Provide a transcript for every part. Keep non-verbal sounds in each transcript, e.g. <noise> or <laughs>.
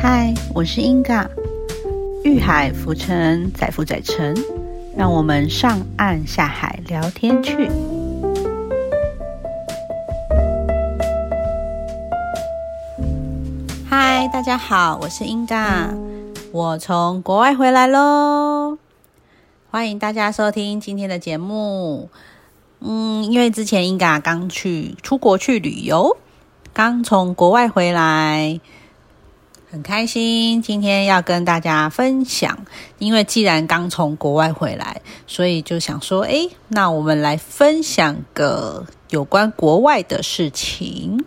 嗨，我是英嘎，遇海浮沉，载浮载沉，让我们上岸下海聊天去。嗨，大家好，我是英嘎，我从国外回来喽，欢迎大家收听今天的节目。嗯，因为之前英嘎刚去出国去旅游，刚从国外回来。很开心，今天要跟大家分享。因为既然刚从国外回来，所以就想说，哎，那我们来分享个有关国外的事情。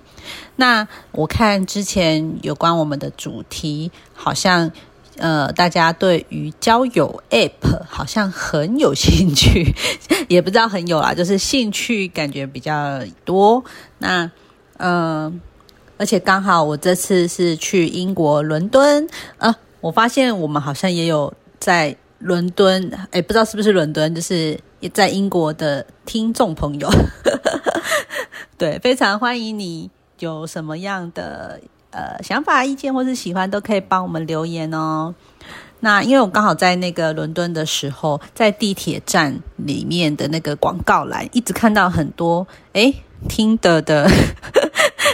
那我看之前有关我们的主题，好像呃，大家对于交友 <laughs> App 好像很有兴趣，<laughs> 也不知道很有啊，就是兴趣感觉比较多。那嗯。而且刚好我这次是去英国伦敦，呃，我发现我们好像也有在伦敦，哎，不知道是不是伦敦，就是也在英国的听众朋友，<laughs> 对，非常欢迎你，有什么样的呃想法、意见或是喜欢，都可以帮我们留言哦。那因为我刚好在那个伦敦的时候，在地铁站里面的那个广告栏，一直看到很多哎听的的。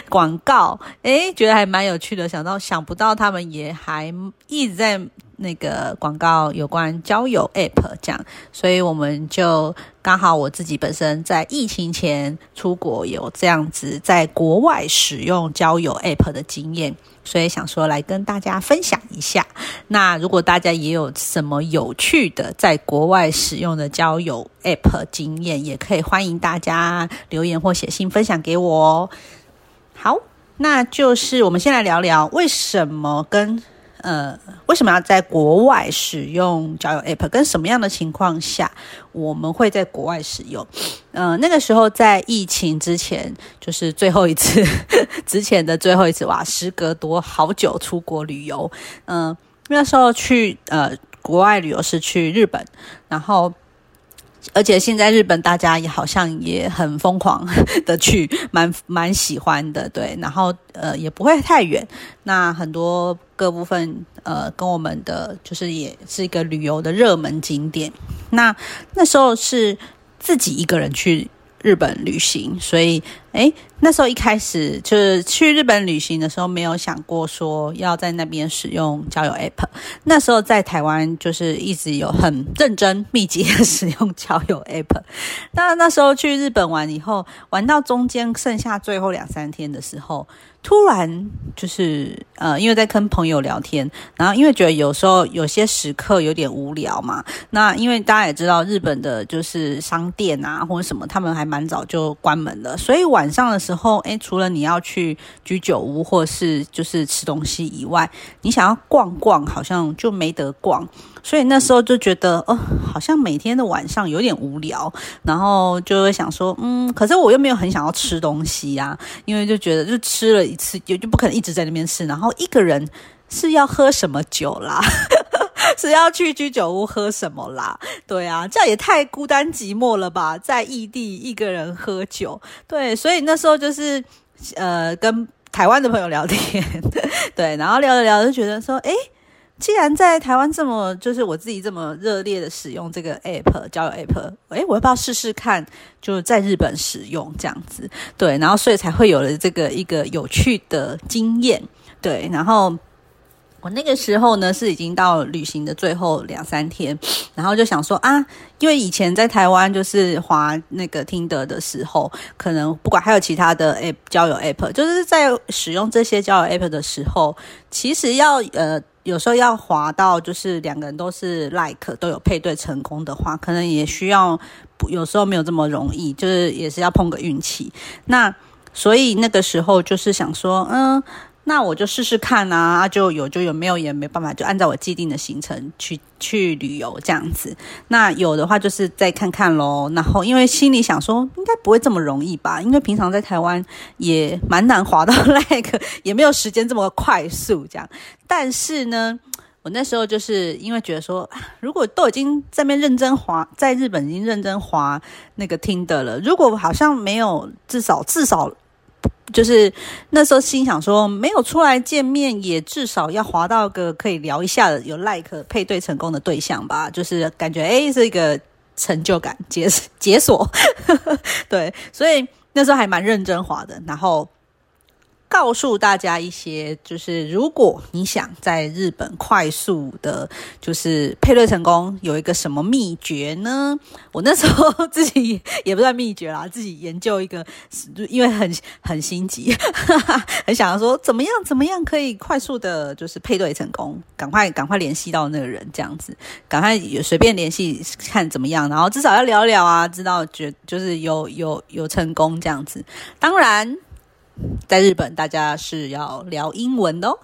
广告，诶，觉得还蛮有趣的。想到想不到，他们也还一直在那个广告有关交友 App 这样，所以我们就刚好我自己本身在疫情前出国有这样子在国外使用交友 App 的经验，所以想说来跟大家分享一下。那如果大家也有什么有趣的在国外使用的交友 App 经验，也可以欢迎大家留言或写信分享给我哦。好，那就是我们先来聊聊为什么跟呃为什么要在国外使用交友 App，跟什么样的情况下我们会在国外使用？嗯，那个时候在疫情之前，就是最后一次 <laughs> 之前的最后一次哇，时隔多好久出国旅游，嗯，那时候去呃国外旅游是去日本，然后。而且现在日本大家也好像也很疯狂的去，<laughs> 蛮蛮喜欢的，对。然后呃也不会太远，那很多各部分呃跟我们的就是也是一个旅游的热门景点。那那时候是自己一个人去。日本旅行，所以诶，那时候一开始就是去日本旅行的时候，没有想过说要在那边使用交友 App。那时候在台湾就是一直有很认真密集的使用交友 App。那那时候去日本玩以后，玩到中间剩下最后两三天的时候。突然就是呃，因为在跟朋友聊天，然后因为觉得有时候有些时刻有点无聊嘛。那因为大家也知道，日本的就是商店啊或者什么，他们还蛮早就关门了。所以晚上的时候，诶，除了你要去居酒屋或是就是吃东西以外，你想要逛逛，好像就没得逛。所以那时候就觉得，哦，好像每天的晚上有点无聊，然后就会想说，嗯，可是我又没有很想要吃东西呀，因为就觉得就吃了一次，也就不可能一直在那边吃。然后一个人是要喝什么酒啦？<laughs> 是要去居酒屋喝什么啦？对啊，这也太孤单寂寞了吧，在异地一个人喝酒。对，所以那时候就是呃，跟台湾的朋友聊天，<laughs> 对，然后聊着聊就觉得说，哎。既然在台湾这么，就是我自己这么热烈的使用这个 app 交友 app，哎，我要不要试试看？就在日本使用这样子，对，然后所以才会有了这个一个有趣的经验，对，然后我那个时候呢是已经到旅行的最后两三天，然后就想说啊，因为以前在台湾就是滑那个听得的时候，可能不管还有其他的 app 交友 app，就是在使用这些交友 app 的时候，其实要呃。有时候要滑到就是两个人都是 like 都有配对成功的话，可能也需要有时候没有这么容易，就是也是要碰个运气。那所以那个时候就是想说，嗯。那我就试试看啊，就有就有，没有也没办法，就按照我既定的行程去去旅游这样子。那有的话就是再看看喽。然后因为心里想说，应该不会这么容易吧？因为平常在台湾也蛮难滑到 <laughs> 那个，也没有时间这么快速这样。但是呢，我那时候就是因为觉得说，如果都已经在那边认真滑，在日本已经认真滑那个听的了，如果好像没有至少至少。就是那时候心想说，没有出来见面，也至少要滑到个可以聊一下的有 like 配对成功的对象吧。就是感觉哎，是一个成就感解解锁，<laughs> 对，所以那时候还蛮认真滑的，然后。告诉大家一些，就是如果你想在日本快速的，就是配对成功，有一个什么秘诀呢？我那时候自己 <laughs> 也不算秘诀啦，自己研究一个，因为很很心急，<laughs> 很想要说怎么样怎么样可以快速的，就是配对成功，赶快赶快联系到那个人，这样子，赶快也随便联系看怎么样，然后至少要聊聊啊，知道觉就是有有有成功这样子，当然。在日本，大家是要聊英文的哦。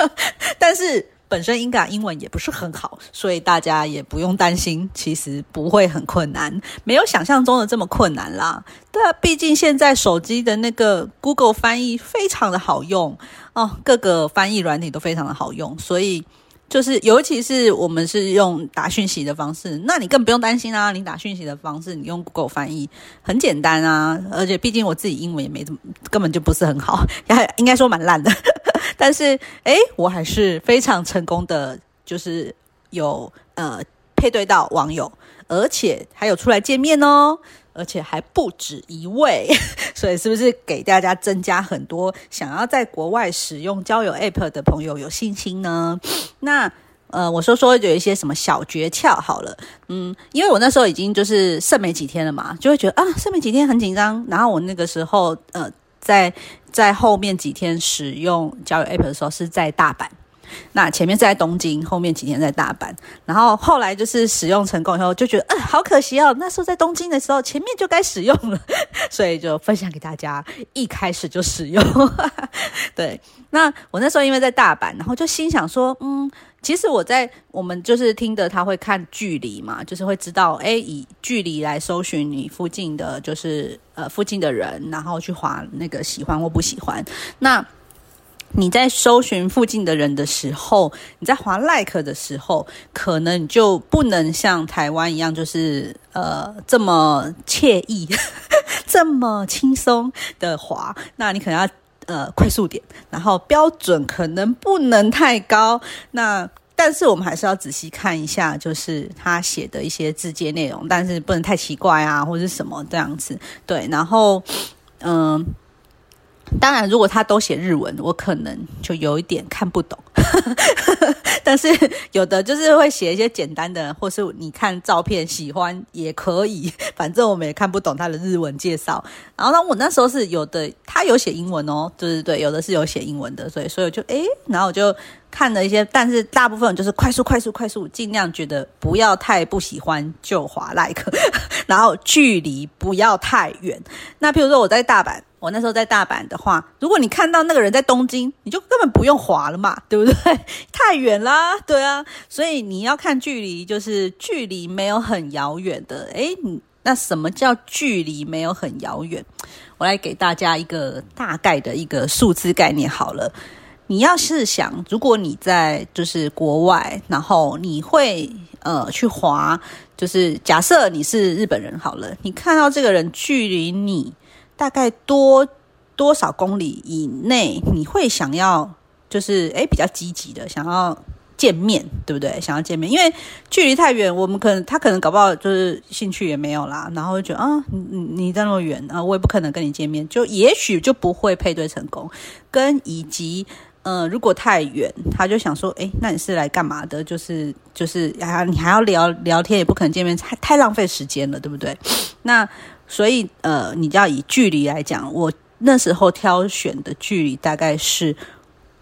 <laughs> 但是本身英港英文也不是很好，所以大家也不用担心，其实不会很困难，没有想象中的这么困难啦。对啊，毕竟现在手机的那个 Google 翻译非常的好用哦，各个翻译软体都非常的好用，所以。就是，尤其是我们是用打讯息的方式，那你更不用担心啊！你打讯息的方式，你用 Google 翻译很简单啊。而且，毕竟我自己英文也没怎么，根本就不是很好，还应该说蛮烂的。<laughs> 但是，诶，我还是非常成功的，就是有呃配对到网友，而且还有出来见面哦。而且还不止一位，<laughs> 所以是不是给大家增加很多想要在国外使用交友 App 的朋友有信心呢？那呃，我说说有一些什么小诀窍好了，嗯，因为我那时候已经就是剩没几天了嘛，就会觉得啊，剩没几天很紧张。然后我那个时候呃，在在后面几天使用交友 App 的时候是在大阪。那前面是在东京，后面几天在大阪，然后后来就是使用成功以后，就觉得，嗯，好可惜哦。那时候在东京的时候，前面就该使用了，<laughs> 所以就分享给大家，一开始就使用。<laughs> 对，那我那时候因为在大阪，然后就心想说，嗯，其实我在我们就是听的，他会看距离嘛，就是会知道，哎，以距离来搜寻你附近的，就是呃附近的人，然后去划那个喜欢或不喜欢。那你在搜寻附近的人的时候，你在划 like 的时候，可能你就不能像台湾一样，就是呃这么惬意、<laughs> 这么轻松的划。那你可能要呃快速点，然后标准可能不能太高。那但是我们还是要仔细看一下，就是他写的一些字节内容，但是不能太奇怪啊，或者什么这样子。对，然后嗯。当然，如果他都写日文，我可能就有一点看不懂。<laughs> 但是有的就是会写一些简单的，或是你看照片喜欢也可以，<laughs> 反正我们也看不懂他的日文介绍。然后呢，我那时候是有的，他有写英文哦，对对对，有的是有写英文的，所以所以就诶，然后我就看了一些，但是大部分就是快速快速快速，尽量觉得不要太不喜欢就滑 <laughs> like，然后距离不要太远。那譬如说我在大阪。我那时候在大阪的话，如果你看到那个人在东京，你就根本不用滑了嘛，对不对？<laughs> 太远啦，对啊，所以你要看距离，就是距离没有很遥远的。诶，那什么叫距离没有很遥远？我来给大家一个大概的一个数字概念好了。你要是想，如果你在就是国外，然后你会呃去滑，就是假设你是日本人好了，你看到这个人距离你。大概多多少公里以内，你会想要就是诶比较积极的想要见面，对不对？想要见面，因为距离太远，我们可能他可能搞不好就是兴趣也没有啦，然后就觉得啊，你你在那么远啊，我也不可能跟你见面，就也许就不会配对成功。跟以及呃，如果太远，他就想说，诶，那你是来干嘛的？就是就是啊，你还要聊聊天，也不可能见面，太太浪费时间了，对不对？那。所以，呃，你要以距离来讲，我那时候挑选的距离大概是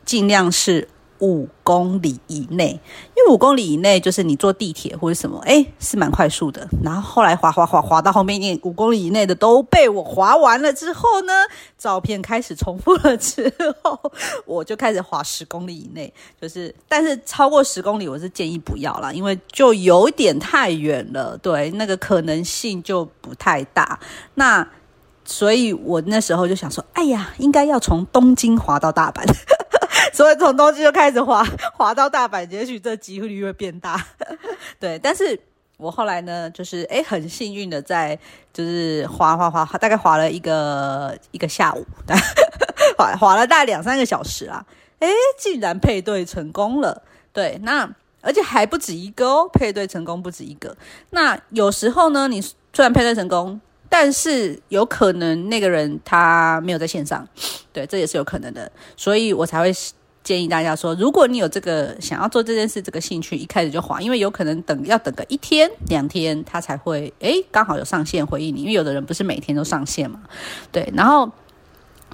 尽量是五公里以内，因为五公里以内就是你坐地铁或者什么，哎，是蛮快速的。然后后来滑滑滑滑到后面，一五公里以内的都被我滑完了之后呢，照片开始重复了之后，我就开始滑十公里以内，就是但是超过十公里，我是建议不要啦，因为就有点太远了，对，那个可能性就不太大。那所以我那时候就想说，哎呀，应该要从东京滑到大阪。所以从东京就开始滑，<laughs> 滑到大阪，也许这机会率会变大。<laughs> 对，但是我后来呢，就是哎，很幸运的在就是滑滑滑，大概滑了一个一个下午，<laughs> 滑滑了大概两三个小时啦，哎，竟然配对成功了。对，那而且还不止一个哦，配对成功不止一个。那有时候呢，你虽然配对成功，但是有可能那个人他没有在线上，对，这也是有可能的，所以我才会。建议大家说，如果你有这个想要做这件事，这个兴趣，一开始就滑，因为有可能等要等个一天两天，他才会诶刚好有上线回应你，因为有的人不是每天都上线嘛，对。然后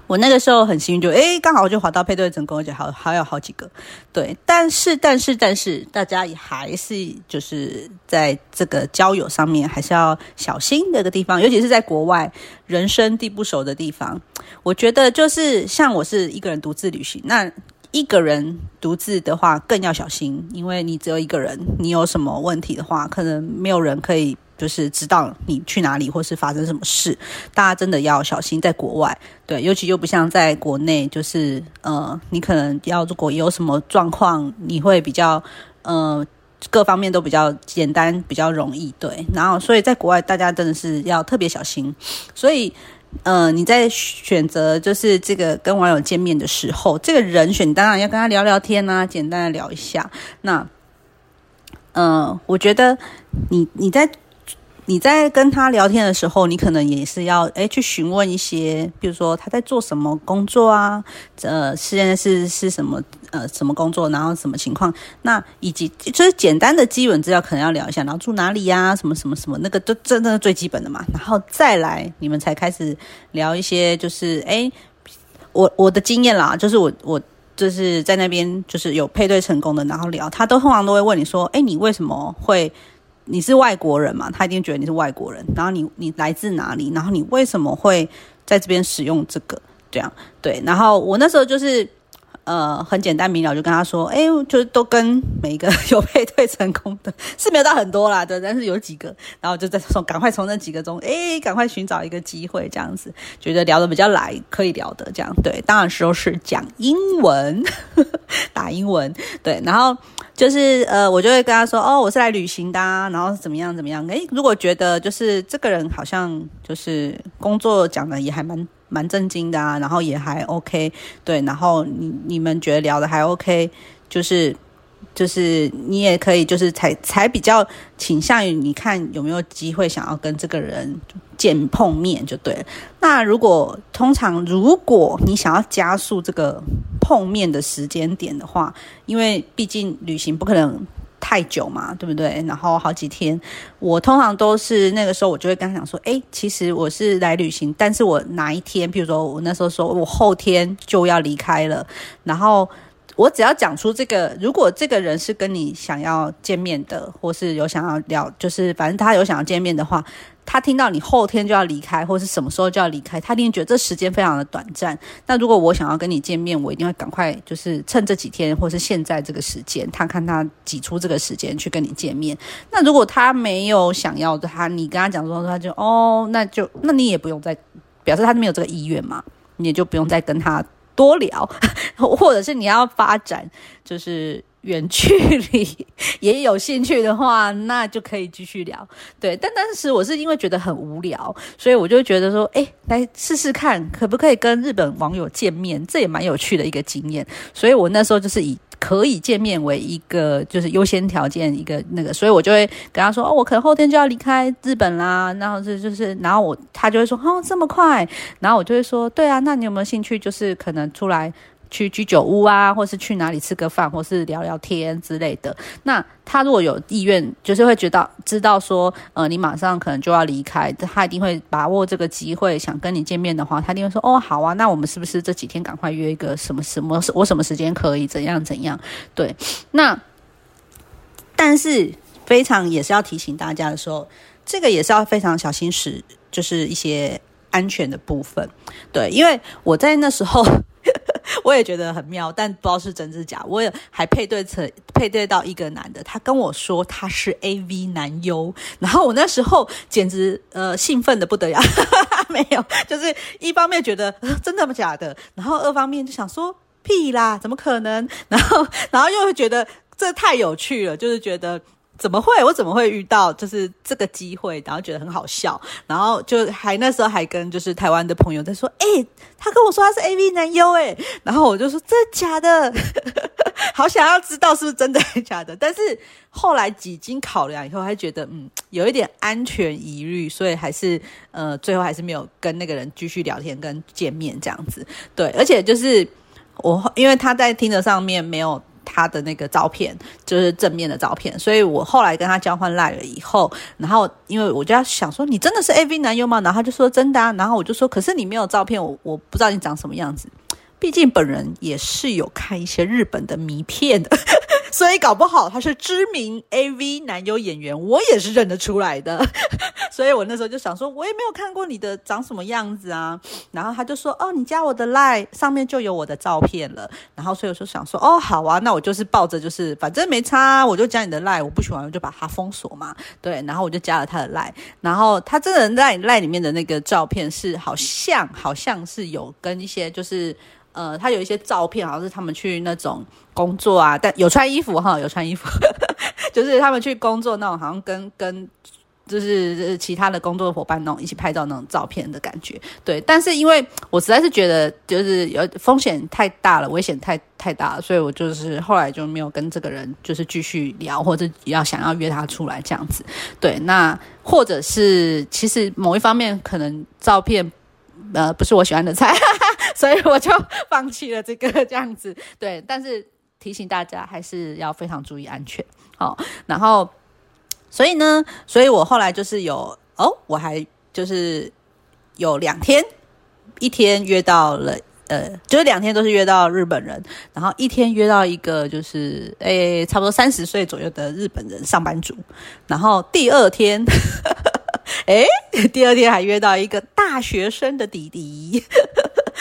我那个时候很幸运，就诶刚好就滑到配对成功，而且还还有好几个，对。但是但是但是，大家也还是就是在这个交友上面还是要小心那个地方，尤其是在国外人生地不熟的地方，我觉得就是像我是一个人独自旅行，那。一个人独自的话更要小心，因为你只有一个人，你有什么问题的话，可能没有人可以就是知道你去哪里或是发生什么事。大家真的要小心，在国外，对，尤其又不像在国内，就是呃，你可能要如果有什么状况，你会比较呃各方面都比较简单，比较容易，对。然后，所以在国外，大家真的是要特别小心，所以。呃，你在选择就是这个跟网友见面的时候，这个人选当然要跟他聊聊天啊，简单的聊一下。那，呃，我觉得你你在。你在跟他聊天的时候，你可能也是要诶去询问一些，比如说他在做什么工作啊，呃，现在是是什么呃什么工作，然后什么情况，那以及就是简单的基本资料可能要聊一下，然后住哪里呀，什么什么什么，那个都真的最基本的嘛，然后再来你们才开始聊一些，就是诶，我我的经验啦，就是我我就是在那边就是有配对成功的，然后聊，他都通常都会问你说，诶，你为什么会？你是外国人嘛？他一定觉得你是外国人。然后你你来自哪里？然后你为什么会在这边使用这个？这样对。然后我那时候就是。呃，很简单明了，就跟他说，哎，就是都跟每一个 <laughs> 有配对成功的，是没有到很多啦，对，但是有几个，然后就在从赶快从那几个中，哎，赶快寻找一个机会，这样子，觉得聊得比较来，可以聊的这样，对，当然时候是讲英文，<laughs> 打英文，对，然后就是呃，我就会跟他说，哦，我是来旅行的，啊然后怎么样怎么样，哎，如果觉得就是这个人好像就是工作讲的也还蛮。蛮震惊的啊，然后也还 OK，对，然后你你们觉得聊的还 OK，就是就是你也可以就是才才比较倾向于你看有没有机会想要跟这个人见碰面就对了。那如果通常如果你想要加速这个碰面的时间点的话，因为毕竟旅行不可能。太久嘛，对不对？然后好几天，我通常都是那个时候，我就会跟他讲说，哎，其实我是来旅行，但是我哪一天，比如说我那时候说我后天就要离开了，然后我只要讲出这个，如果这个人是跟你想要见面的，或是有想要聊，就是反正他有想要见面的话。他听到你后天就要离开，或者是什么时候就要离开，他一定觉得这时间非常的短暂。那如果我想要跟你见面，我一定会赶快，就是趁这几天，或是现在这个时间，他看他挤出这个时间去跟你见面。那如果他没有想要的，他你跟他讲说，他就哦，那就那你也不用再表示他没有这个意愿嘛，你也就不用再跟他多聊，<laughs> 或者是你要发展，就是。远距离 <laughs> 也有兴趣的话，那就可以继续聊。对，但当时我是因为觉得很无聊，所以我就觉得说，哎，来试试看，可不可以跟日本网友见面？这也蛮有趣的一个经验。所以我那时候就是以可以见面为一个就是优先条件，一个那个，所以我就会跟他说，哦，我可能后天就要离开日本啦。然后这就是，然后我他就会说，哦，这么快？然后我就会说，对啊，那你有没有兴趣？就是可能出来。去居酒屋啊，或是去哪里吃个饭，或是聊聊天之类的。那他如果有意愿，就是会觉得知道说，呃，你马上可能就要离开，他一定会把握这个机会，想跟你见面的话，他一定会说，哦，好啊，那我们是不是这几天赶快约一个什么什么？我什么时间可以怎样怎样？对，那但是非常也是要提醒大家的时候，这个也是要非常小心使，就是一些安全的部分。对，因为我在那时候。我也觉得很妙，但不知道是真是假。我也还配对成配对到一个男的，他跟我说他是 A V 男优，然后我那时候简直呃兴奋的不得了，<laughs> 没有，就是一方面觉得真的吗假的，然后二方面就想说屁啦，怎么可能？<laughs> 然后然后又会觉得这太有趣了，就是觉得怎么会？我怎么会遇到就是这个机会？然后觉得很好笑，然后就还那时候还跟就是台湾的朋友在说，哎，他跟我说他是 A V 男优，哎，然后我就说真的假的？<laughs> 好想要知道是不是真的还是假的？但是后来几经考量以后，还觉得嗯有一点安全疑虑，所以还是呃最后还是没有跟那个人继续聊天跟见面这样子。对，而且就是我因为他在听的上面没有。他的那个照片就是正面的照片，所以我后来跟他交换赖了以后，然后因为我就要想说，你真的是 A V 男优吗？然后他就说真的啊，然后我就说，可是你没有照片，我我不知道你长什么样子。毕竟本人也是有看一些日本的迷片的，所以搞不好他是知名 AV 男优演员，我也是认得出来的。<laughs> 所以我那时候就想说，我也没有看过你的长什么样子啊。然后他就说，哦，你加我的 line 上面就有我的照片了。然后所以我就想说，哦，好啊，那我就是抱着就是反正没差，我就加你的 line，我不喜欢我就把它封锁嘛。对，然后我就加了他的 line。然后他真的在 line 里面的那个照片是好像好像是有跟一些就是。呃，他有一些照片，好像是他们去那种工作啊，但有穿衣服哈，有穿衣服，<laughs> 就是他们去工作那种，好像跟跟就是其他的工作伙伴那种一起拍照那种照片的感觉。对，但是因为我实在是觉得就是有风险太大了，危险太太大了，所以我就是后来就没有跟这个人就是继续聊，或者要想要约他出来这样子。对，那或者是其实某一方面可能照片。呃，不是我喜欢的菜，所以我就 <laughs> 放弃了这个这样子。对，但是提醒大家还是要非常注意安全。好，然后，所以呢，所以我后来就是有哦，我还就是有两天，一天约到了，呃，就是两天都是约到日本人，然后一天约到一个就是诶，差不多三十岁左右的日本人上班族，然后第二天。<laughs> 哎，第二天还约到一个大学生的弟弟，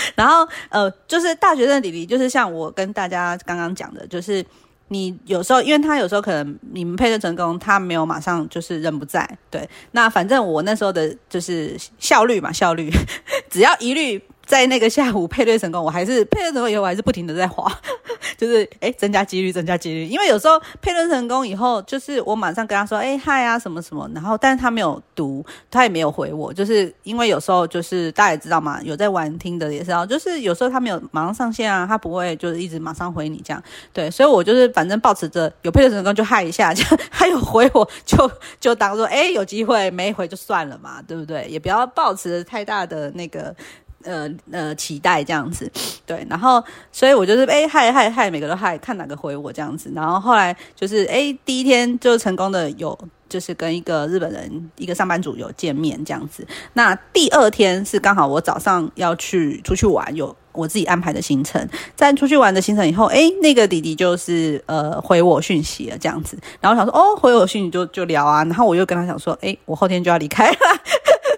<laughs> 然后呃，就是大学生的弟弟，就是像我跟大家刚刚讲的，就是你有时候，因为他有时候可能你们配对成功，他没有马上就是人不在，对，那反正我那时候的就是效率嘛，效率，<laughs> 只要一律。在那个下午配对成功，我还是配对成功以后，我还是不停的在滑，<laughs> 就是哎增加几率，增加几率。因为有时候配对成功以后，就是我马上跟他说哎嗨啊什么什么，然后但是他没有读，他也没有回我，就是因为有时候就是大家也知道嘛，有在玩听的也知道，就是有时候他没有马上上线啊，他不会就是一直马上回你这样，对，所以我就是反正保持着有配对成功就嗨一下，就他有回我就就当做哎有机会，没回就算了嘛，对不对？也不要保持太大的那个。呃呃，期待这样子，对，然后所以我就是哎嗨嗨嗨，每个都嗨，看哪个回我这样子，然后后来就是哎第一天就成功的有就是跟一个日本人一个上班族有见面这样子，那第二天是刚好我早上要去出去玩，有我自己安排的行程，在出去玩的行程以后，哎那个弟弟就是呃回我讯息了这样子，然后想说哦回我讯息就就聊啊，然后我又跟他讲说哎我后天就要离开了。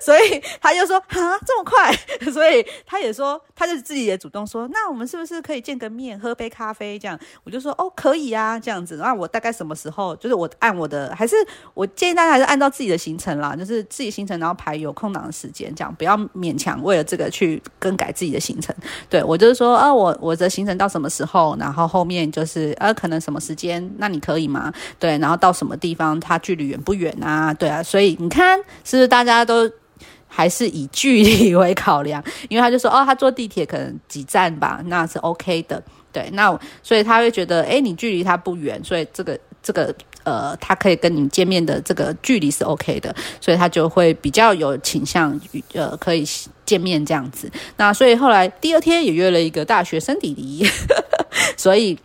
所以他就说啊这么快，<laughs> 所以他也说，他就自己也主动说，那我们是不是可以见个面，喝杯咖啡这样？我就说哦可以啊，这样子。那我大概什么时候？就是我按我的，还是我建议大家还是按照自己的行程啦，就是自己行程，然后排有空档的时间，这样不要勉强为了这个去更改自己的行程。对我就是说啊，我我的行程到什么时候，然后后面就是呃可能什么时间，那你可以吗？对，然后到什么地方，它距离远不远啊？对啊，所以你看是不是大家都？还是以距离为考量，因为他就说哦，他坐地铁可能几站吧，那是 OK 的。对，那所以他会觉得，哎，你距离他不远，所以这个这个呃，他可以跟你见面的这个距离是 OK 的，所以他就会比较有倾向于呃可以见面这样子。那所以后来第二天也约了一个大学生弟弟，<laughs> 所以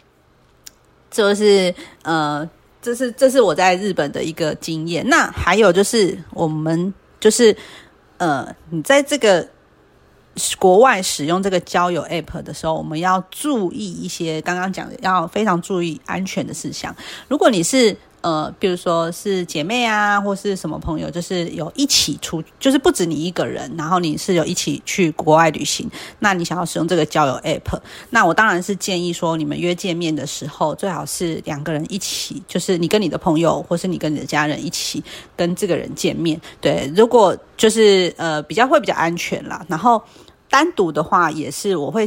就是呃，这是这是我在日本的一个经验。那还有就是我们就是。呃，你在这个国外使用这个交友 App 的时候，我们要注意一些刚刚讲的，要非常注意安全的事项。如果你是呃，比如说是姐妹啊，或是什么朋友，就是有一起出，就是不止你一个人，然后你是有一起去国外旅行，那你想要使用这个交友 app，那我当然是建议说，你们约见面的时候，最好是两个人一起，就是你跟你的朋友，或是你跟你的家人一起跟这个人见面。对，如果就是呃比较会比较安全啦。然后单独的话，也是我会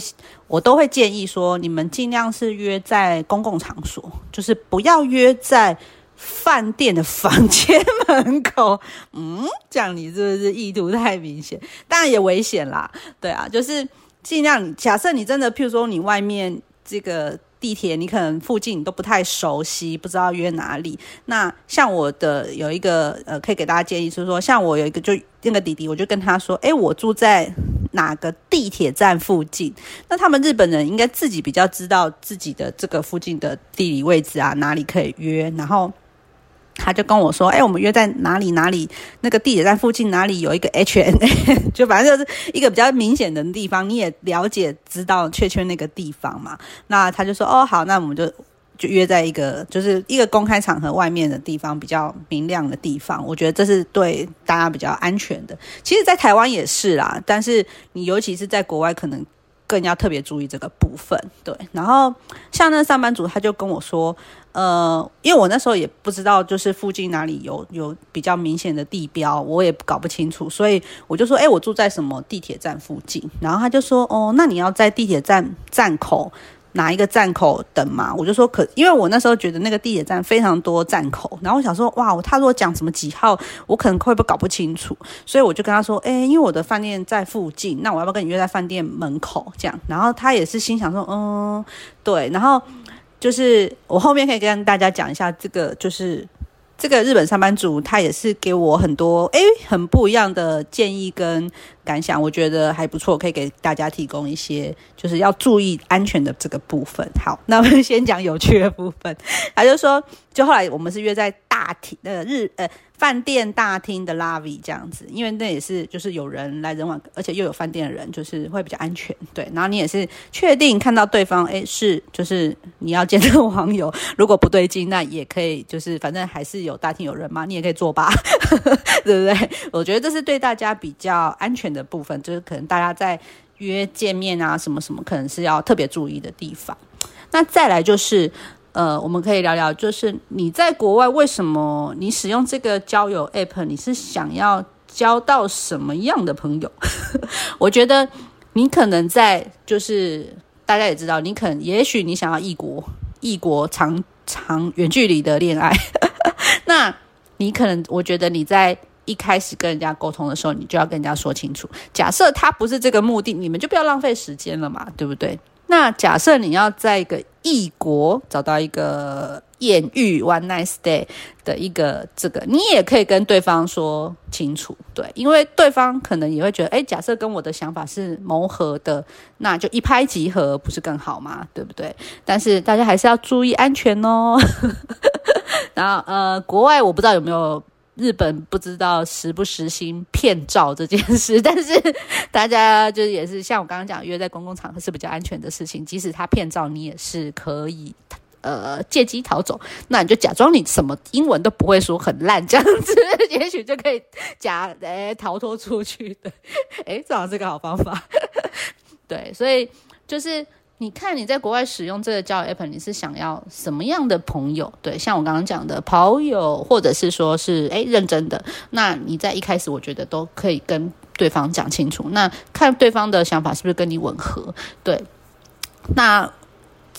我都会建议说，你们尽量是约在公共场所，就是不要约在。饭店的房间门口，<laughs> 嗯，这样你是不是意图太明显？当然也危险啦，对啊，就是尽量假设你真的，譬如说你外面这个。地铁你可能附近你都不太熟悉，不知道约哪里。那像我的有一个呃，可以给大家建议，是说，像我有一个就那个弟弟，我就跟他说，哎，我住在哪个地铁站附近。那他们日本人应该自己比较知道自己的这个附近的地理位置啊，哪里可以约，然后。他就跟我说：“哎，我们约在哪里？哪里那个地铁站附近哪里有一个 H N A？就反正就是一个比较明显的地方，你也了解知道确切那个地方嘛。那他就说：哦，好，那我们就就约在一个就是一个公开场合外面的地方，比较明亮的地方。我觉得这是对大家比较安全的。其实，在台湾也是啦，但是你尤其是在国外，可能更要特别注意这个部分。对，然后像那上班族，他就跟我说。”呃，因为我那时候也不知道，就是附近哪里有有比较明显的地标，我也搞不清楚，所以我就说，哎，我住在什么地铁站附近？然后他就说，哦，那你要在地铁站站口哪一个站口等嘛？我就说可，因为我那时候觉得那个地铁站非常多站口，然后我想说，哇，他如果讲什么几号，我可能会不会搞不清楚？所以我就跟他说，哎，因为我的饭店在附近，那我要不要跟你约在饭店门口？这样，然后他也是心想说，嗯，对，然后。就是我后面可以跟大家讲一下，这个就是这个日本上班族，他也是给我很多诶很不一样的建议跟感想，我觉得还不错，可以给大家提供一些就是要注意安全的这个部分。好，那我们先讲有趣的部分。他就说，就后来我们是约在大厅呃日呃。饭店大厅的 lobby 这样子，因为那也是就是有人来人往，而且又有饭店的人，就是会比较安全。对，然后你也是确定看到对方，哎，是就是你要见的网友，<laughs> 如果不对劲，那也可以就是反正还是有大厅有人嘛，你也可以作罢，<laughs> 对不对？我觉得这是对大家比较安全的部分，就是可能大家在约见面啊什么什么，可能是要特别注意的地方。那再来就是。呃，我们可以聊聊，就是你在国外为什么你使用这个交友 app？你是想要交到什么样的朋友？<laughs> 我觉得你可能在，就是大家也知道，你可能也许你想要异国异国长长远距离的恋爱，<laughs> 那你可能我觉得你在一开始跟人家沟通的时候，你就要跟人家说清楚。假设他不是这个目的，你们就不要浪费时间了嘛，对不对？那假设你要在一个异国找到一个艳遇 one night stay 的一个这个，你也可以跟对方说清楚，对，因为对方可能也会觉得，哎，假设跟我的想法是谋合的，那就一拍即合，不是更好吗？对不对？但是大家还是要注意安全哦。<laughs> 然后呃，国外我不知道有没有。日本不知道实不实行骗照这件事，<laughs> 但是大家就是也是像我刚刚讲，约在公共场合是比较安全的事情。即使他骗照，你也是可以呃借机逃走。那你就假装你什么英文都不会说，很烂这样子，<laughs> 也许就可以假诶逃脱出去的。<laughs> 诶，这好是个好方法。对，所以就是。你看你在国外使用这个交友 app，你是想要什么样的朋友？对，像我刚刚讲的跑友，或者是说是诶认真的，那你在一开始我觉得都可以跟对方讲清楚，那看对方的想法是不是跟你吻合？对，那。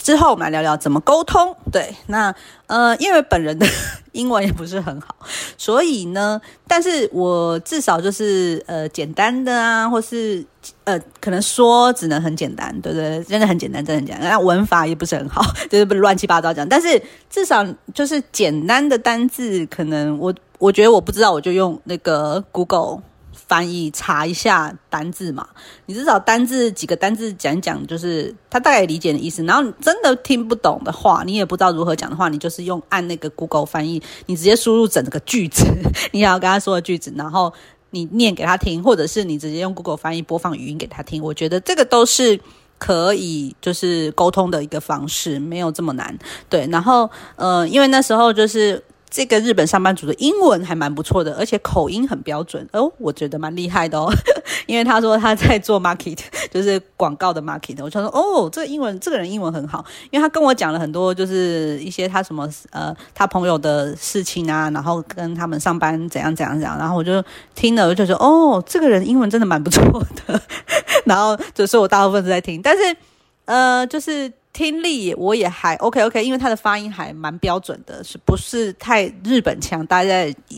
之后我们来聊聊怎么沟通。对，那呃，因为本人的英文也不是很好，所以呢，但是我至少就是呃简单的啊，或是呃可能说只能很简单，对不对？真的很简单，真的很简单。那文法也不是很好，就是不乱七八糟讲。但是至少就是简单的单字，可能我我觉得我不知道，我就用那个 Google。翻译查一下单字嘛，你至少单字几个单字讲讲，就是他大概理解的意思。然后真的听不懂的话，你也不知道如何讲的话，你就是用按那个 Google 翻译，你直接输入整个句子，<laughs> 你想要跟他说的句子，然后你念给他听，或者是你直接用 Google 翻译播放语音给他听。我觉得这个都是可以就是沟通的一个方式，没有这么难。对，然后呃，因为那时候就是。这个日本上班族的英文还蛮不错的，而且口音很标准哦，我觉得蛮厉害的哦。<laughs> 因为他说他在做 market，就是广告的 market。我就说哦，这个英文，这个人英文很好，因为他跟我讲了很多，就是一些他什么呃，他朋友的事情啊，然后跟他们上班怎样怎样怎样，然后我就听了，我就说哦，这个人英文真的蛮不错的。<laughs> 然后就是我大部分都在听，但是呃，就是。听力我也还 OK OK，因为他的发音还蛮标准的，是不是太日本腔？大家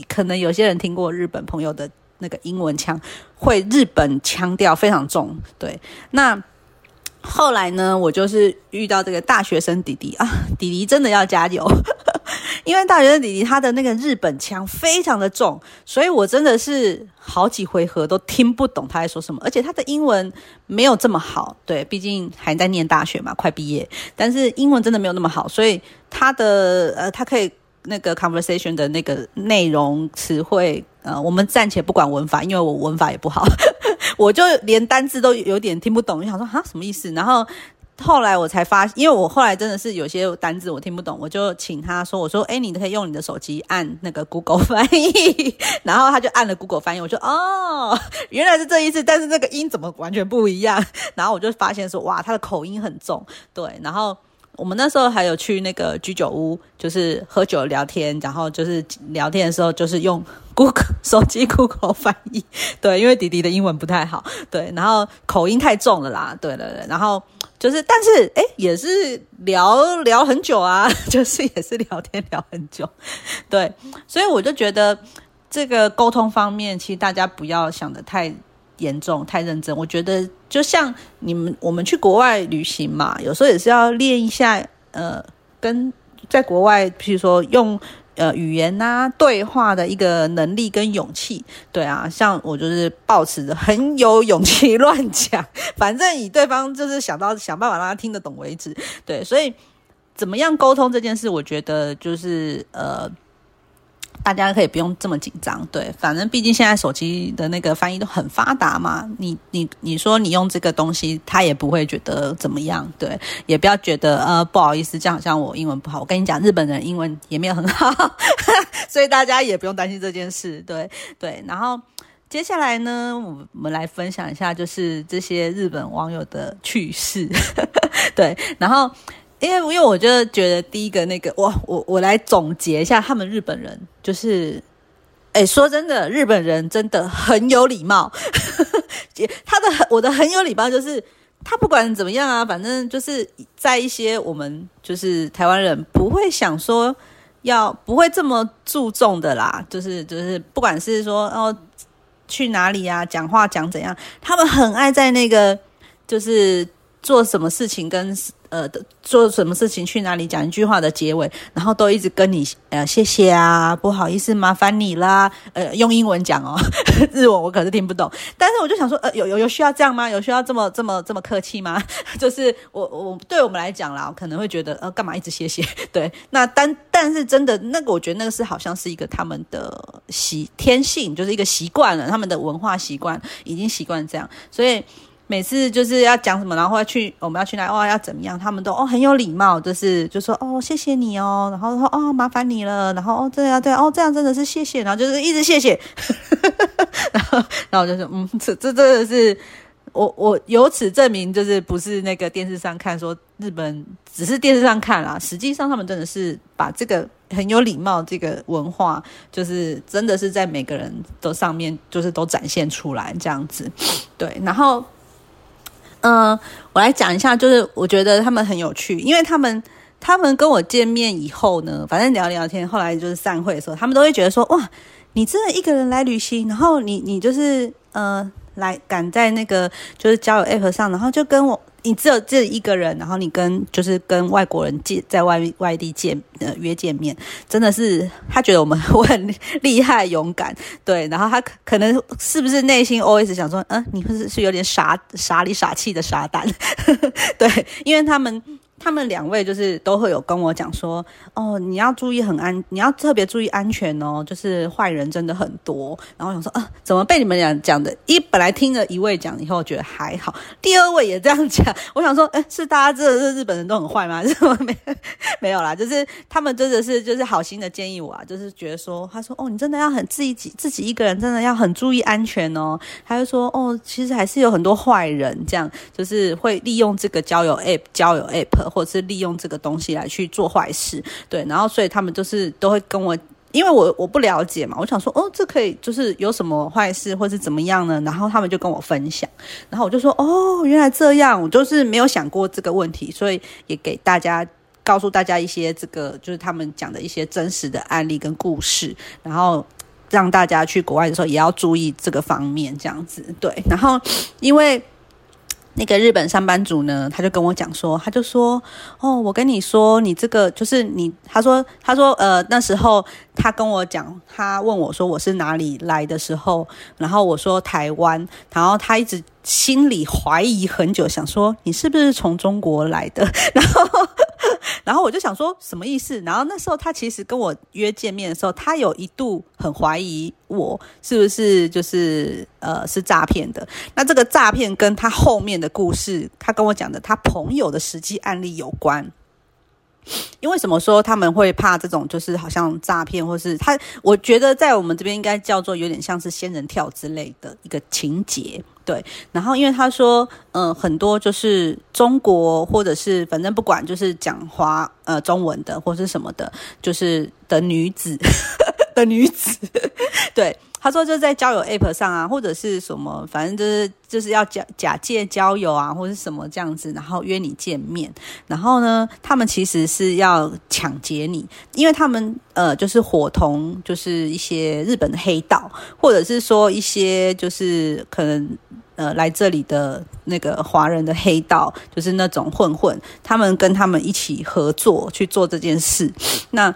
可能有些人听过日本朋友的那个英文腔，会日本腔调非常重。对，那后来呢，我就是遇到这个大学生弟弟啊，弟弟真的要加油。<laughs> 因为大学生弟弟他的那个日本腔非常的重，所以我真的是好几回合都听不懂他在说什么，而且他的英文没有这么好，对，毕竟还在念大学嘛，快毕业，但是英文真的没有那么好，所以他的呃，他可以那个 conversation 的那个内容词汇，呃，我们暂且不管文法，因为我文法也不好，我就连单字都有点听不懂，就想说哈什么意思，然后。后来我才发，因为我后来真的是有些单字我听不懂，我就请他说：“我说，哎，你可以用你的手机按那个 <laughs> Google 翻译。”然后他就按了 Google 翻译，我说：“哦，原来是这意思。”但是那个音怎么完全不一样？然后我就发现说：“哇，他的口音很重。”对，然后我们那时候还有去那个居酒屋，就是喝酒聊天，然后就是聊天的时候就是用 Google <laughs> 手机 Google 翻译。对，因为弟弟的英文不太好，对，然后口音太重了啦。对对对，然后。就是，但是，哎，也是聊聊很久啊，<laughs> 就是也是聊天聊很久，对，所以我就觉得这个沟通方面，其实大家不要想的太严重、太认真。我觉得就像你们我们去国外旅行嘛，有时候也是要练一下，呃，跟在国外，譬如说用。呃，语言呐，对话的一个能力跟勇气，对啊，像我就是保持着很有勇气乱讲，<laughs> 反正以对方就是想到想办法让他听得懂为止，对，所以怎么样沟通这件事，我觉得就是呃。大家可以不用这么紧张，对，反正毕竟现在手机的那个翻译都很发达嘛。你你你说你用这个东西，他也不会觉得怎么样，对，也不要觉得呃不好意思，这样好像我英文不好。我跟你讲，日本人英文也没有很好，<laughs> 所以大家也不用担心这件事，对对。然后接下来呢，我们来分享一下，就是这些日本网友的趣事，<laughs> 对，然后。因为，因为我就觉得第一个那个，我我我来总结一下，他们日本人就是，哎，说真的，日本人真的很有礼貌。<laughs> 他的我的很有礼貌，就是他不管怎么样啊，反正就是在一些我们就是台湾人不会想说要不会这么注重的啦，就是就是不管是说哦去哪里啊，讲话讲怎样，他们很爱在那个就是做什么事情跟。呃，做什么事情去哪里讲一句话的结尾，然后都一直跟你呃谢谢啊，不好意思麻烦你啦，呃用英文讲哦，<laughs> 日文我可是听不懂，但是我就想说，呃有有有需要这样吗？有需要这么这么这么客气吗？<laughs> 就是我我对我们来讲啦，可能会觉得呃干嘛一直谢谢？对，那但但是真的那个，我觉得那个是好像是一个他们的习天性，就是一个习惯了，他们的文化习惯已经习惯这样，所以。每次就是要讲什么，然后要去我们要去哪哦，要怎么样，他们都哦很有礼貌，就是就说哦谢谢你哦，然后说哦麻烦你了，然后哦对啊对啊哦这样真的是谢谢，然后就是一直谢谢，<laughs> 然后然后我就说嗯这这真的是我我由此证明就是不是那个电视上看说日本只是电视上看啦，实际上他们真的是把这个很有礼貌这个文化，就是真的是在每个人的上面就是都展现出来这样子，对，然后。嗯，我来讲一下，就是我觉得他们很有趣，因为他们他们跟我见面以后呢，反正聊聊天，后来就是散会的时候，他们都会觉得说，哇，你真的一个人来旅行，然后你你就是呃，来赶在那个就是交友 app 上，然后就跟我。你只有这一个人，然后你跟就是跟外国人见在外外地见呃约见面，真的是他觉得我们我很厉害勇敢，对，然后他可能是不是内心 always 想说，嗯，你是是有点傻傻里傻气的傻蛋，<laughs> 对，因为他们。他们两位就是都会有跟我讲说，哦，你要注意很安，你要特别注意安全哦，就是坏人真的很多。然后想说，啊，怎么被你们俩讲的？一本来听了一位讲以后觉得还好，第二位也这样讲。我想说，哎，是大家真的是日本人都很坏吗？是吗？没没有啦，就是他们真的是就是好心的建议我啊，就是觉得说，他说，哦，你真的要很自己自己一个人真的要很注意安全哦。他就说，哦，其实还是有很多坏人，这样就是会利用这个交友 app 交友 app。或者是利用这个东西来去做坏事，对，然后所以他们就是都会跟我因为我我不了解嘛，我想说哦，这可以就是有什么坏事或是怎么样呢？然后他们就跟我分享，然后我就说哦，原来这样，我就是没有想过这个问题，所以也给大家告诉大家一些这个就是他们讲的一些真实的案例跟故事，然后让大家去国外的时候也要注意这个方面，这样子对。然后因为。那个日本上班族呢，他就跟我讲说，他就说，哦，我跟你说，你这个就是你，他说，他说，呃，那时候他跟我讲，他问我说我是哪里来的时候，然后我说台湾，然后他一直心里怀疑很久，想说你是不是从中国来的，<laughs> 然后。<laughs> 然后我就想说什么意思？然后那时候他其实跟我约见面的时候，他有一度很怀疑我是不是就是呃是诈骗的。那这个诈骗跟他后面的故事，他跟我讲的他朋友的实际案例有关。因为什么说他们会怕这种就是好像诈骗，或是他？我觉得在我们这边应该叫做有点像是仙人跳之类的一个情节。对，然后因为他说，嗯，很多就是中国或者是反正不管就是讲华呃中文的或是什么的，就是的女子 <laughs> 的女子，<laughs> 对。他说就在交友 App 上啊，或者是什么，反正就是就是要假假借交友啊，或者是什么这样子，然后约你见面。然后呢，他们其实是要抢劫你，因为他们呃就是伙同就是一些日本的黑道，或者是说一些就是可能呃来这里的那个华人的黑道，就是那种混混，他们跟他们一起合作去做这件事。那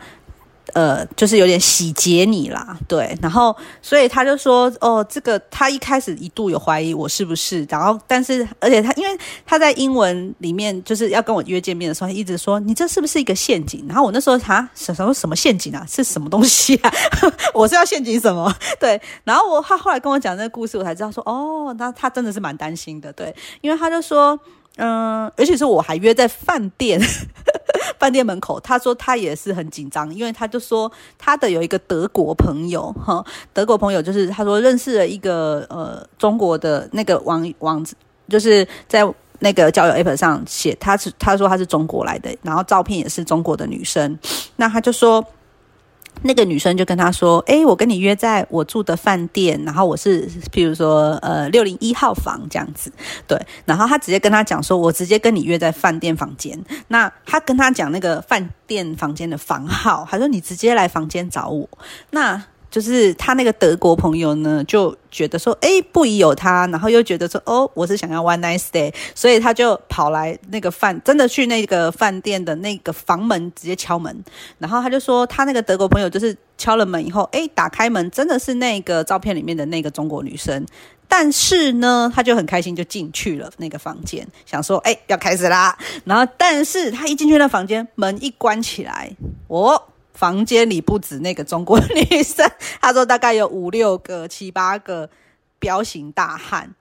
呃，就是有点洗劫你啦，对，然后所以他就说，哦，这个他一开始一度有怀疑我是不是，然后但是而且他因为他在英文里面就是要跟我约见面的时候，一直说你这是不是一个陷阱？然后我那时候啊，什什么什么陷阱啊？是什么东西啊？<laughs> 我是要陷阱什么？对，然后我他后来跟我讲那个故事，我才知道说，哦，那他真的是蛮担心的，对，因为他就说。嗯，而且是我还约在饭店，<laughs> 饭店门口。他说他也是很紧张，因为他就说他的有一个德国朋友，哈，德国朋友就是他说认识了一个呃中国的那个网网，就是在那个交友 app 上写他是他说他是中国来的，然后照片也是中国的女生，那他就说。那个女生就跟他说：“哎，我跟你约在我住的饭店，然后我是，譬如说，呃，六零一号房这样子，对。然后他直接跟他讲说，我直接跟你约在饭店房间。那他跟他讲那个饭店房间的房号，他说你直接来房间找我。那。”就是他那个德国朋友呢，就觉得说，哎，不宜有他，然后又觉得说，哦，我是想要 one nice day，所以他就跑来那个饭，真的去那个饭店的那个房门直接敲门，然后他就说，他那个德国朋友就是敲了门以后，哎，打开门真的是那个照片里面的那个中国女生，但是呢，他就很开心就进去了那个房间，想说，哎，要开始啦，然后但是他一进去那房间，门一关起来，哦。房间里不止那个中国女生，他说大概有五六个、七八个彪形大汉，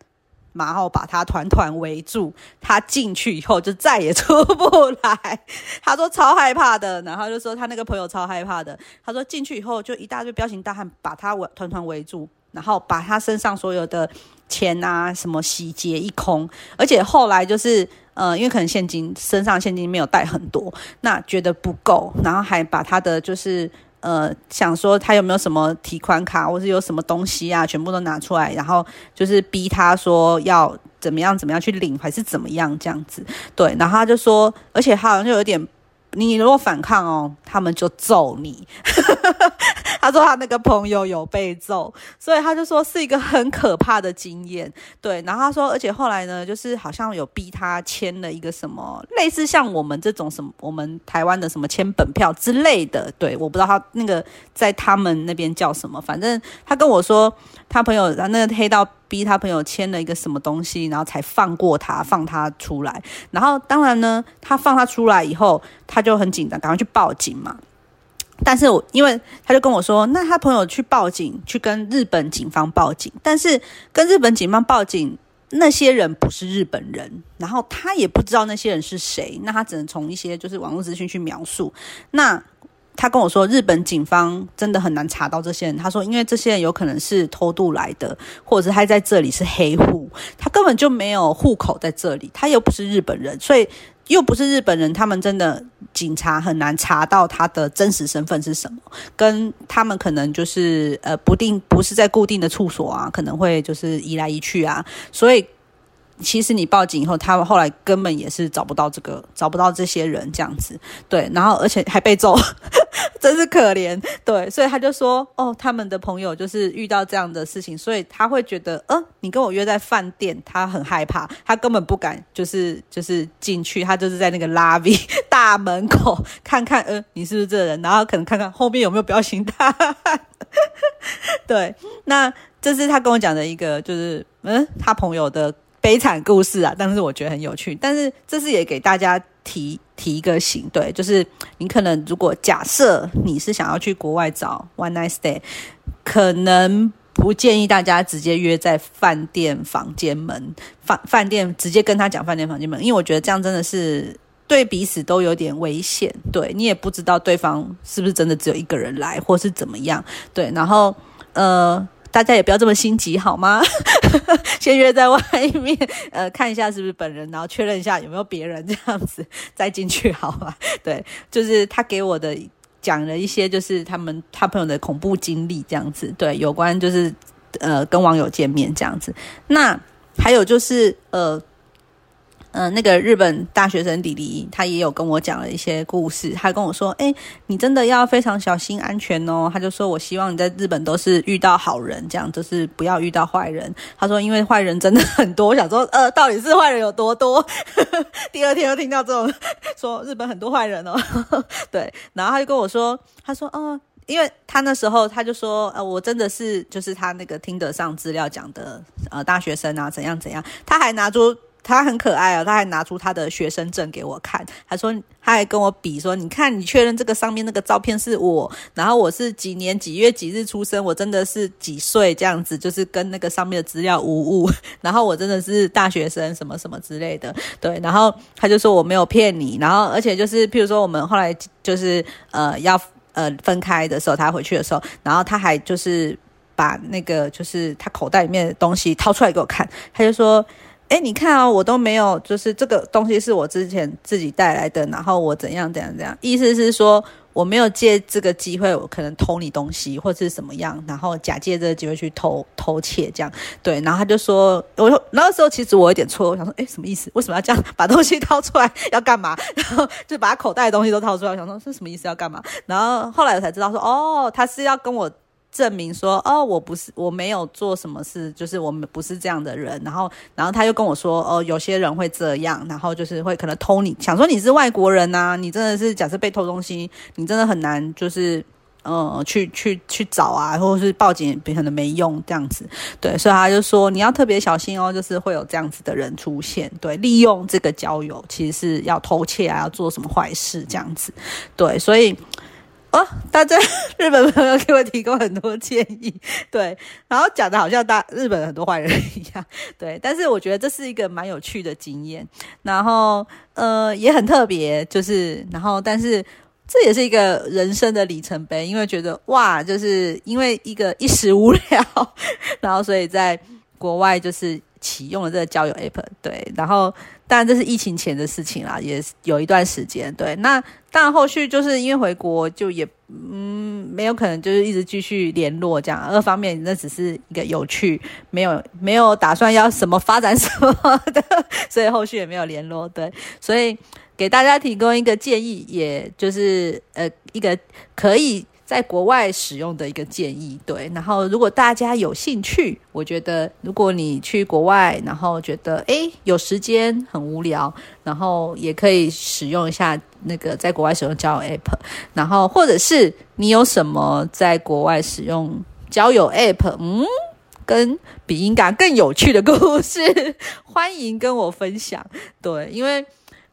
然后把他团团围住。他进去以后就再也出不来。他说超害怕的，然后就说他那个朋友超害怕的。他说进去以后就一大堆彪形大汉把他围团团围住，然后把他身上所有的钱啊什么洗劫一空，而且后来就是。呃，因为可能现金身上现金没有带很多，那觉得不够，然后还把他的就是呃想说他有没有什么提款卡或是有什么东西啊，全部都拿出来，然后就是逼他说要怎么样怎么样去领还是怎么样这样子，对，然后他就说，而且他好像就有点。你如果反抗哦，他们就揍你。<laughs> 他说他那个朋友有被揍，所以他就说是一个很可怕的经验。对，然后他说，而且后来呢，就是好像有逼他签了一个什么类似像我们这种什么我们台湾的什么签本票之类的。对，我不知道他那个在他们那边叫什么，反正他跟我说他朋友那个黑道。逼他朋友签了一个什么东西，然后才放过他，放他出来。然后当然呢，他放他出来以后，他就很紧张，赶快去报警嘛。但是我因为他就跟我说，那他朋友去报警，去跟日本警方报警，但是跟日本警方报警那些人不是日本人，然后他也不知道那些人是谁，那他只能从一些就是网络资讯去描述。那他跟我说，日本警方真的很难查到这些人。他说，因为这些人有可能是偷渡来的，或者是他在这里是黑户，他根本就没有户口在这里，他又不是日本人，所以又不是日本人，他们真的警察很难查到他的真实身份是什么，跟他们可能就是呃不定不是在固定的处所啊，可能会就是移来移去啊，所以。其实你报警以后，他们后来根本也是找不到这个，找不到这些人这样子，对，然后而且还被揍，<laughs> 真是可怜，对，所以他就说，哦，他们的朋友就是遇到这样的事情，所以他会觉得，呃，你跟我约在饭店，他很害怕，他根本不敢，就是就是进去，他就是在那个拉 V <laughs> 大门口看看，呃，你是不是这人，然后可能看看后面有没有表情他，<laughs> 对，那这是他跟我讲的一个，就是嗯，他朋友的。悲惨故事啊，但是我觉得很有趣。但是这是也给大家提提一个醒，对，就是你可能如果假设你是想要去国外找 one night stay，可能不建议大家直接约在饭店房间门饭饭店直接跟他讲饭店房间门，因为我觉得这样真的是对彼此都有点危险。对你也不知道对方是不是真的只有一个人来，或是怎么样。对，然后呃。大家也不要这么心急，好吗？<laughs> 先约在外面，呃，看一下是不是本人，然后确认一下有没有别人，这样子再进去，好吗？<laughs> 对，就是他给我的讲了一些，就是他们他朋友的恐怖经历，这样子。对，有关就是呃跟网友见面这样子。那还有就是呃。嗯，那个日本大学生弟弟，他也有跟我讲了一些故事。他跟我说：“哎，你真的要非常小心安全哦。”他就说：“我希望你在日本都是遇到好人，这样就是不要遇到坏人。”他说：“因为坏人真的很多。”我想说：“呃，到底是坏人有多多？” <laughs> 第二天又听到这种说日本很多坏人哦。对，然后他就跟我说：“他说，哦，因为他那时候他就说，呃，我真的是就是他那个听得上资料讲的，呃，大学生啊，怎样怎样。”他还拿出。他很可爱哦，他还拿出他的学生证给我看，他说他还跟我比说，你看你确认这个上面那个照片是我，然后我是几年几月几日出生，我真的是几岁这样子，就是跟那个上面的资料无误，然后我真的是大学生什么什么之类的，对，然后他就说我没有骗你，然后而且就是譬如说我们后来就是呃要呃分开的时候，他回去的时候，然后他还就是把那个就是他口袋里面的东西掏出来给我看，他就说。哎，你看啊，我都没有，就是这个东西是我之前自己带来的，然后我怎样怎样怎样，意思是说我没有借这个机会，我可能偷你东西或者是什么样，然后假借这个机会去偷偷窃这样，对，然后他就说，我说那个时候其实我有点错，我想说，哎，什么意思？为什么要这样把东西掏出来要干嘛？然后就把他口袋的东西都掏出来，我想说是什么意思要干嘛？然后后来我才知道说，哦，他是要跟我。证明说哦，我不是，我没有做什么事，就是我们不是这样的人。然后，然后他又跟我说哦，有些人会这样，然后就是会可能偷你，想说你是外国人呐，你真的是假设被偷东西，你真的很难就是嗯去去 <laughs> 去找啊，或者是报警可能没用这样子。对，所以他就说你要特别小心哦，就是会有这样子的人出现，对，利用这个交友其实是要偷窃啊，要做什么坏事这样子。对，所以。哦，大家日本朋友给我提供很多建议，对，然后讲的好像大日本很多坏人一样，对，但是我觉得这是一个蛮有趣的经验，然后呃也很特别，就是然后但是这也是一个人生的里程碑，因为觉得哇，就是因为一个一时无聊，<laughs> 然后所以在国外就是启用了这个交友 app，对，然后。当然这是疫情前的事情啦，也有一段时间。对，那但后续就是因为回国，就也嗯没有可能就是一直继续联络这样。二方面那只是一个有趣，没有没有打算要什么发展什么的，<laughs> 所以后续也没有联络。对，所以给大家提供一个建议，也就是呃一个可以。在国外使用的一个建议，对。然后，如果大家有兴趣，我觉得如果你去国外，然后觉得诶有时间很无聊，然后也可以使用一下那个在国外使用交友 App。然后，或者是你有什么在国外使用交友 App，嗯，跟比音感更有趣的故事，<laughs> 欢迎跟我分享。对，因为。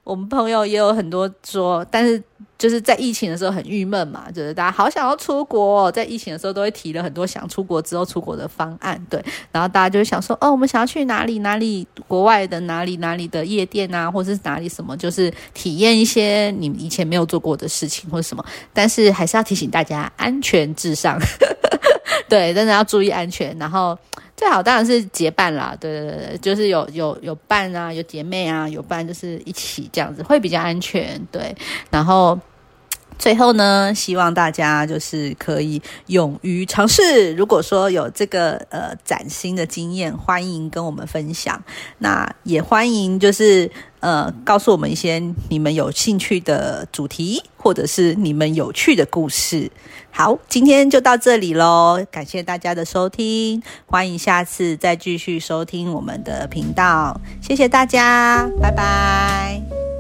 我们朋友也有很多说，但是就是在疫情的时候很郁闷嘛，就是大家好想要出国，在疫情的时候都会提了很多想出国之后出国的方案，对，然后大家就会想说，哦，我们想要去哪里哪里，国外的哪里哪里的夜店啊，或者是哪里什么，就是体验一些你以前没有做过的事情或者什么，但是还是要提醒大家安全至上，<laughs> 对，真的要注意安全，然后。最好当然是结伴啦，对对对，就是有有有伴啊，有姐妹啊，有伴就是一起这样子会比较安全，对，然后。最后呢，希望大家就是可以勇于尝试。如果说有这个呃崭新的经验，欢迎跟我们分享。那也欢迎就是呃告诉我们一些你们有兴趣的主题，或者是你们有趣的故事。好，今天就到这里喽，感谢大家的收听，欢迎下次再继续收听我们的频道。谢谢大家，拜拜。